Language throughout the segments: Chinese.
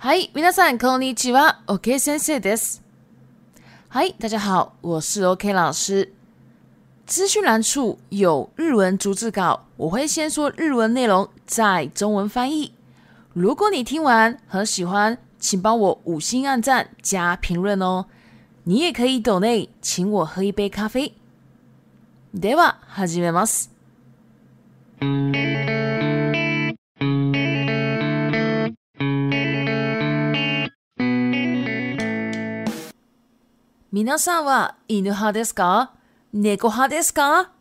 Hi, みさんこんにちは。OK, 先生です。i s 大家好，我是 OK 老师。资讯栏处有日文逐字稿，我会先说日文内容，再中文翻译。如果你听完很喜欢，请帮我五星按赞加评论哦。你也可以 d o n 请我喝一杯咖啡。では、始めます。皆さんは犬派ですか猫派ですか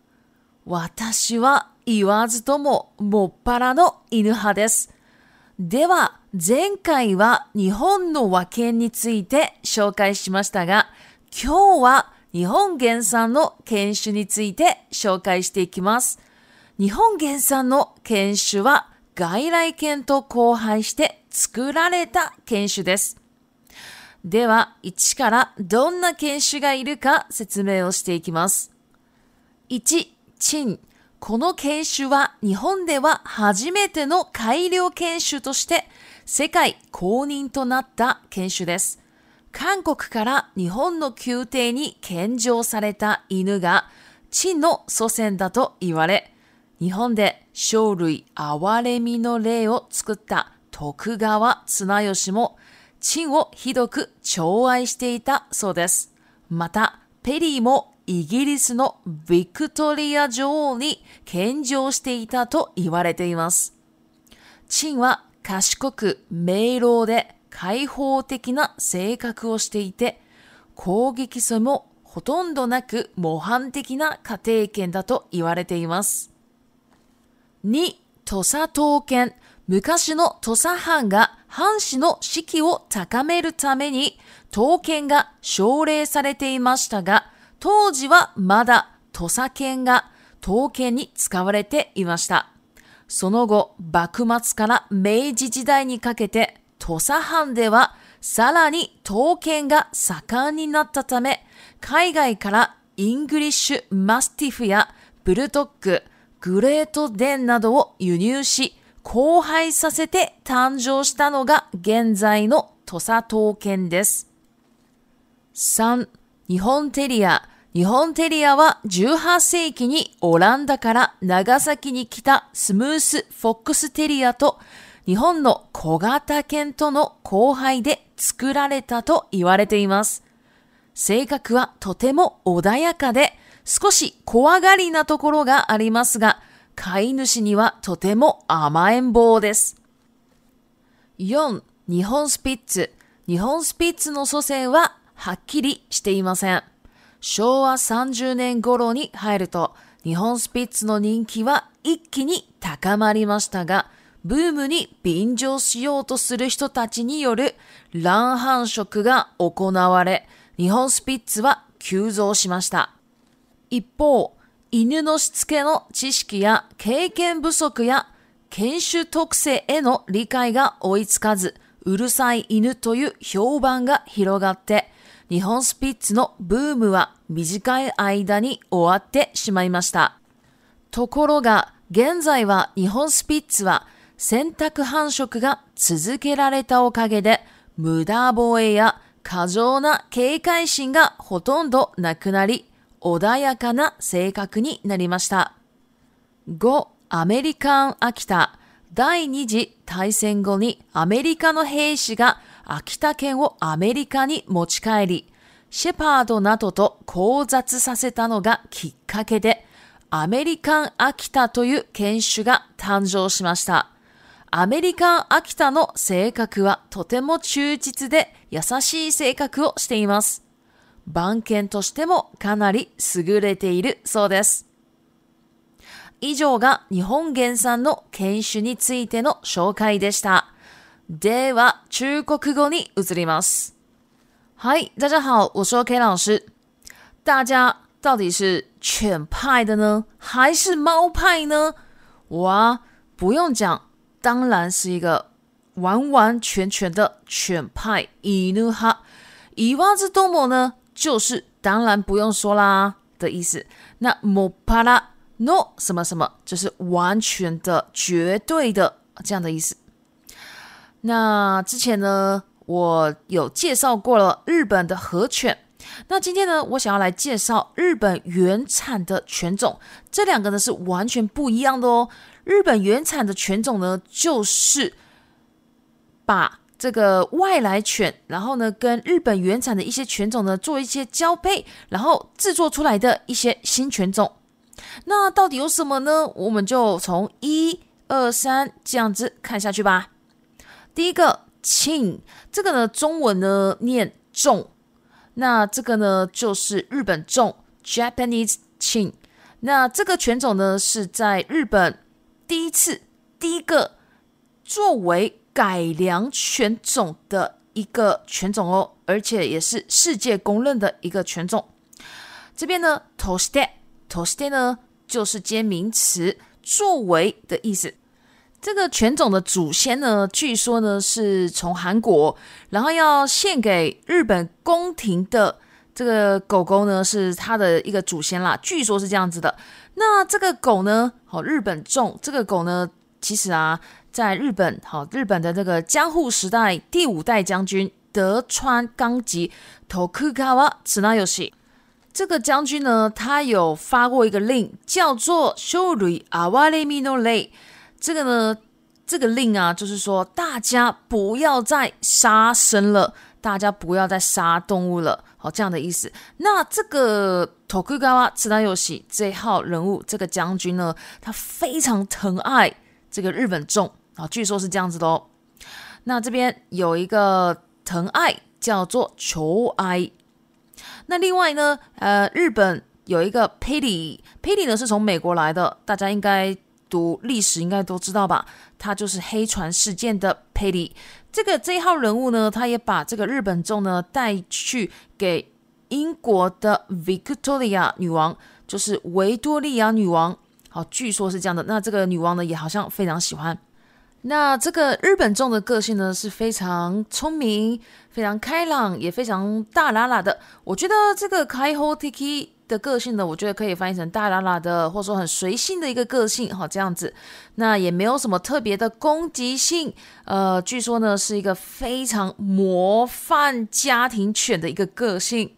私は言わずとももっぱらの犬派です。では、前回は日本の和犬について紹介しましたが、今日は日本原産の犬種について紹介していきます。日本原産の犬種は外来犬と交配して作られた犬種です。では、一からどんな犬種がいるか説明をしていきます。一、チン。この犬種は日本では初めての改良犬種として世界公認となった犬種です。韓国から日本の宮廷に献上された犬がチンの祖先だと言われ、日本で生類憐れみの例を作った徳川綱吉もチンをひどく寵愛していたそうです。また、ペリーもイギリスのヴィクトリア女王に献上していたと言われています。チンは賢く明朗で開放的な性格をしていて、攻撃性もほとんどなく模範的な家庭犬だと言われています。2、土佐刀剣。昔の土佐藩が藩士の士気を高めるために、刀剣が奨励されていましたが、当時はまだ土佐剣が刀剣に使われていました。その後、幕末から明治時代にかけて、土佐藩ではさらに刀剣が盛んになったため、海外からイングリッシュマスティフやブルドッグ、グレートデンなどを輸入し、荒廃させて誕生したのが現在の土佐刀剣です。3、日本テリア。日本テリアは18世紀にオランダから長崎に来たスムース・フォックステリアと日本の小型犬との交配で作られたと言われています。性格はとても穏やかで少し怖がりなところがありますが飼い主にはとても甘えん坊です。4、日本スピッツ。日本スピッツの祖先ははっきりしていません。昭和30年頃に入ると、日本スピッツの人気は一気に高まりましたが、ブームに便乗しようとする人たちによる乱繁殖が行われ、日本スピッツは急増しました。一方、犬のしつけの知識や経験不足や犬種特性への理解が追いつかず、うるさい犬という評判が広がって、日本スピッツのブームは短い間に終わってしまいました。ところが、現在は日本スピッツは選択繁殖が続けられたおかげで、無駄防衛や過剰な警戒心がほとんどなくなり、穏やかな性格になりました。5. アメリカン秋田第二次大戦後にアメリカの兵士が秋田県をアメリカに持ち帰り、シェパードなどと交雑させたのがきっかけで、アメリカン秋田という犬種が誕生しました。アメリカン秋田の性格はとても忠実で優しい性格をしています。番犬としてもかなり優れているそうです。以上が日本原産の犬種についての紹介でした。では、中国語に移ります。はい、大家好，我是 K 老师。大家到底是犬派的呢，还是猫派呢？哇、不用讲，当然是一个完完全全的犬派。犬派。言わずともね、就是当然不用说啦的意思。那モパ n o 什么什么，就是完全的、绝对的这样的意思。那之前呢，我有介绍过了日本的和犬。那今天呢，我想要来介绍日本原产的犬种。这两个呢是完全不一样的哦。日本原产的犬种呢，就是把这个外来犬，然后呢，跟日本原产的一些犬种呢，做一些交配，然后制作出来的一些新犬种。那到底有什么呢？我们就从一二三这样子看下去吧。第一个，青，这个呢，中文呢念重，那这个呢，就是日本重 （Japanese Chin）。那这个犬种呢，是在日本第一次、第一个作为。改良犬种的一个犬种哦，而且也是世界公认的一个犬种。这边呢 t o s t e t o s t e 呢就是接名词作为的意思。这个犬种的祖先呢，据说呢是从韩国，然后要献给日本宫廷的这个狗狗呢，是它的一个祖先啦。据说是这样子的。那这个狗呢，好，日本种这个狗呢，其实啊。在日本，好，日本的这个江户时代第五代将军德川纲吉 Tokugawa Tsunayoshi，这个将军呢，他有发过一个令，叫做 s h u r i a w a e m i n o l 这个呢，这个令啊，就是说大家不要再杀生了，大家不要再杀动物了，好，这样的意思。那这个 Tokugawa Tsunayoshi 这号人物，这个将军呢，他非常疼爱这个日本众。啊，据说是这样子的哦。那这边有一个疼爱叫做求爱，那另外呢，呃，日本有一个佩里，佩里呢是从美国来的，大家应该读历史应该都知道吧？他就是黑船事件的佩里。这个这一号人物呢，他也把这个日本众呢带去给英国的维 r 利亚女王，就是维多利亚女王。好，据说是这样的。那这个女王呢，也好像非常喜欢。那这个日本种的个性呢，是非常聪明、非常开朗，也非常大喇喇的。我觉得这个 k a i h o t i k i 的个性呢，我觉得可以翻译成大喇喇的，或者说很随性的一个个性，好这样子。那也没有什么特别的攻击性。呃，据说呢，是一个非常模范家庭犬的一个个性。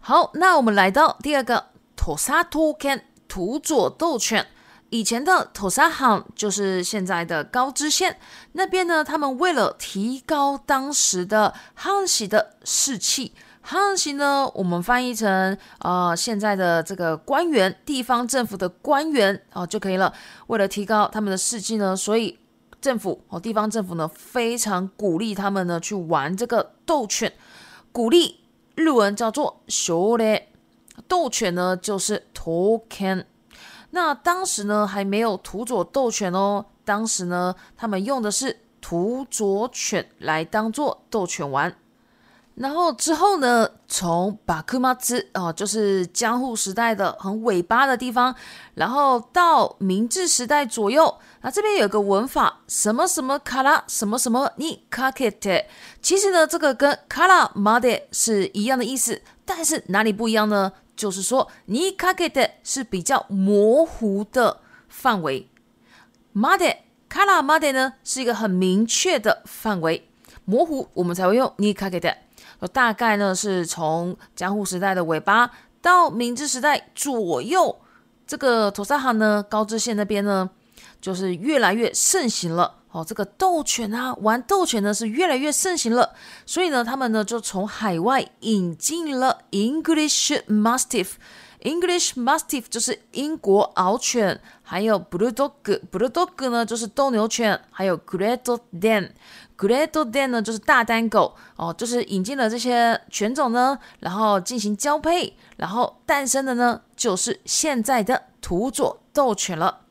好，那我们来到第二个 Tosato k n 土佐斗犬。以前的土沙行就是现在的高知县那边呢，他们为了提高当时的汉喜的士气，汉喜呢，我们翻译成啊现在的这个官员、地方政府的官员哦就可以了。为了提高他们的士气呢，所以政府哦地方政府呢非常鼓励他们呢去玩这个斗犬，鼓励日文叫做狩猎。斗犬呢就是 token。那当时呢还没有土佐斗犬哦，当时呢他们用的是土佐犬来当做斗犬玩，然后之后呢从巴 a 马兹啊，哦，就是江户时代的很尾巴的地方，然后到明治时代左右，那这边有个文法什么什么卡拉什么什么尼卡 k a t 其实呢这个跟卡拉玛的是一样的意思，但是哪里不一样呢？就是说你卡 g a 是比较模糊的范围，mada kara m a a 呢是一个很明确的范围。模糊我们才会用你卡 g a 大概呢是从江户时代的尾巴到明治时代左右，这个土萨哈呢高知县那边呢就是越来越盛行了。哦，这个斗犬啊，玩斗犬呢是越来越盛行了，所以呢，他们呢就从海外引进了 English Mastiff，English Mastiff 就是英国獒犬，还有 b u e d o g b u e d o g 呢就是斗牛犬，还有 Great Dane，Great Dane 呢就是大丹狗。哦，就是引进了这些犬种呢，然后进行交配，然后诞生的呢就是现在的土佐斗犬了。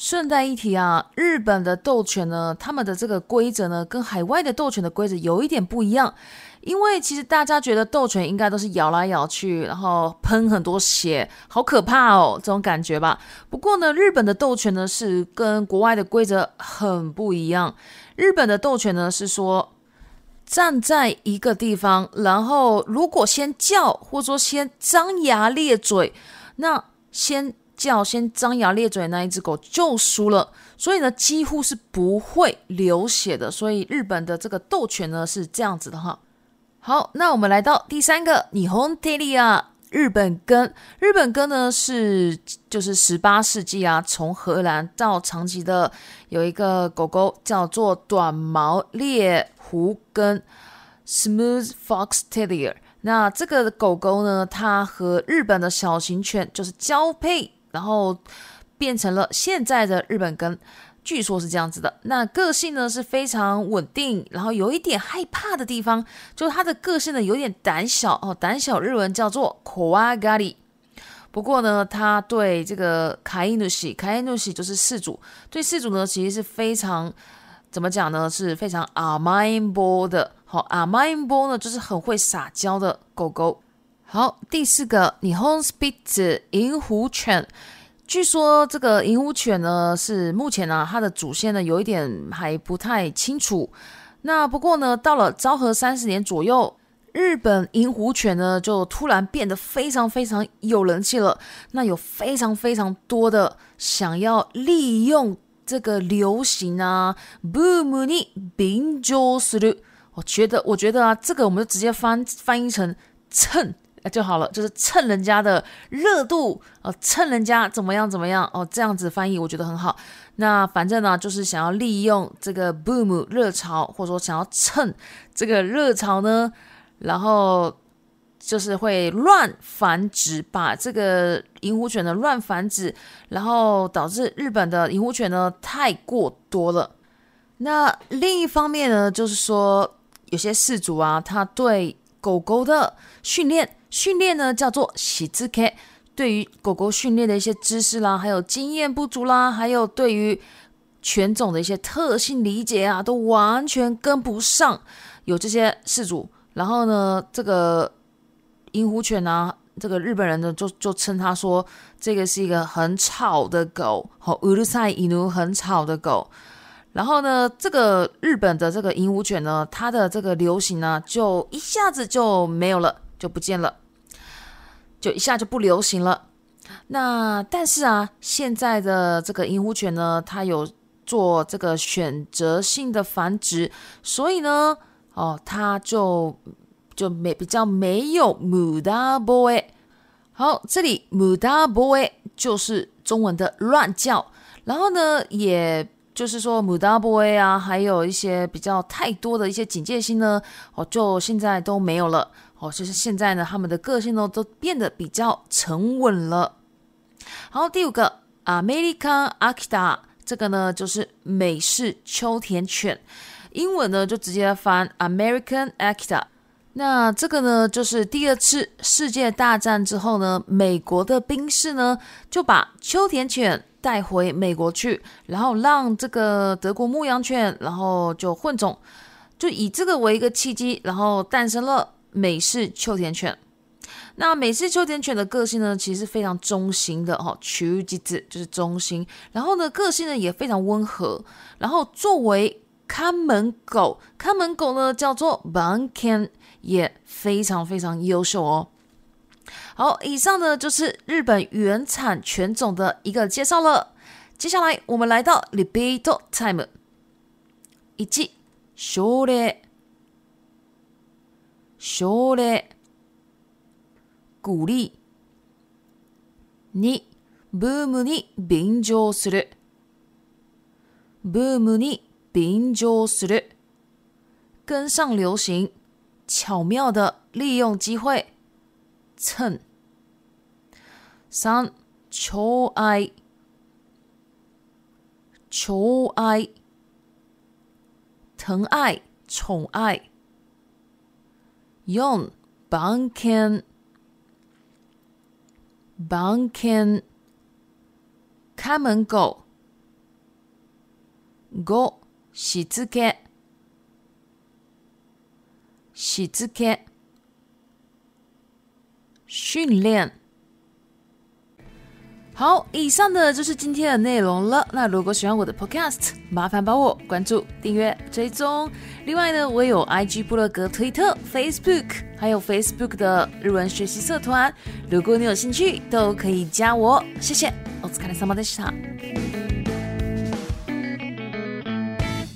顺带一提啊，日本的斗犬呢，他们的这个规则呢，跟海外的斗犬的规则有一点不一样。因为其实大家觉得斗犬应该都是咬来咬去，然后喷很多血，好可怕哦，这种感觉吧。不过呢，日本的斗犬呢是跟国外的规则很不一样。日本的斗犬呢是说站在一个地方，然后如果先叫，或者说先张牙咧嘴，那先。叫先张牙咧嘴那一只狗就输了，所以呢几乎是不会流血的，所以日本的这个斗犬呢是这样子的哈。好，那我们来到第三个尼红泰利尔，日本根，日本根呢是就是十八世纪啊，从荷兰到长崎的有一个狗狗叫做短毛猎狐根 Smooth Fox Terrier，那这个狗狗呢，它和日本的小型犬就是交配。然后变成了现在的日本根，据说是这样子的，那个性呢是非常稳定，然后有一点害怕的地方，就是他的个性呢有点胆小哦，胆小日文叫做 k w a g a r i 不过呢，他对这个卡伊努西，卡伊努西就是四主，对四主呢其实是非常怎么讲呢？是非常阿 minbo 的，好，阿 minbo 呢就是很会撒娇的狗狗。好，第四个，你 home spit 银狐犬。据说这个银狐犬呢，是目前呢它的祖先呢有一点还不太清楚。那不过呢，到了昭和三十年左右，日本银狐犬呢就突然变得非常非常有人气了。那有非常非常多的想要利用这个流行啊，boom 你 i b i n o s 我觉得，我觉得啊，这个我们就直接翻翻译成蹭。就好了，就是蹭人家的热度啊，蹭人家怎么样怎么样哦，这样子翻译我觉得很好。那反正呢，就是想要利用这个 boom 热潮，或者说想要蹭这个热潮呢，然后就是会乱繁殖，把这个银狐犬的乱繁殖，然后导致日本的银狐犬呢太过多了。那另一方面呢，就是说有些氏族啊，他对狗狗的训练，训练呢叫做喜字 K，对于狗狗训练的一些知识啦，还有经验不足啦，还有对于犬种的一些特性理解啊，都完全跟不上。有这些事主，然后呢，这个银狐犬啊，这个日本人呢，就就称他说，这个是一个很吵的狗，好，俄鲁塞イ奴很吵的狗。然后呢，这个日本的这个银狐犬呢，它的这个流行呢，就一下子就没有了，就不见了，就一下就不流行了。那但是啊，现在的这个银狐犬呢，它有做这个选择性的繁殖，所以呢，哦，它就就没比较没有母的 boy。好，这里母的 boy 就是中文的乱叫，然后呢也。就是说，姆达波 A 啊，还有一些比较太多的一些警戒心呢，哦，就现在都没有了。哦，就是现在呢，他们的个性呢都变得比较沉稳了。好，第五个，American Akita，这个呢就是美式秋田犬，英文呢就直接翻 American Akita。那这个呢就是第二次世界大战之后呢，美国的兵士呢就把秋田犬。带回美国去，然后让这个德国牧羊犬，然后就混种，就以这个为一个契机，然后诞生了美式秋田犬。那美式秋田犬的个性呢，其实是非常忠心的哈，域机制就是忠心。然后呢，个性呢也非常温和。然后作为看门狗，看门狗呢叫做 Bunkan，也非常非常优秀哦。好，以上呢就是日本原产犬种的一个介绍了。接下来我们来到 Repeat Time 一，少令少令鼓励。二，boom に便乗する，boom に便乗する，跟上流行，巧妙的利用机会，趁。三求爱，求爱，疼爱，宠爱。用バンケンバン e ン、看门狗、ゴシズケシズケ、训练。好，以上的就是今天的内容了。那如果喜欢我的 Podcast，麻烦帮我关注、订阅、追踪。另外呢，我也有 IG、布洛格、推特、Facebook，还有 Facebook 的日文学习社团。如果你有兴趣，都可以加我。谢谢，奥斯卡的三毛的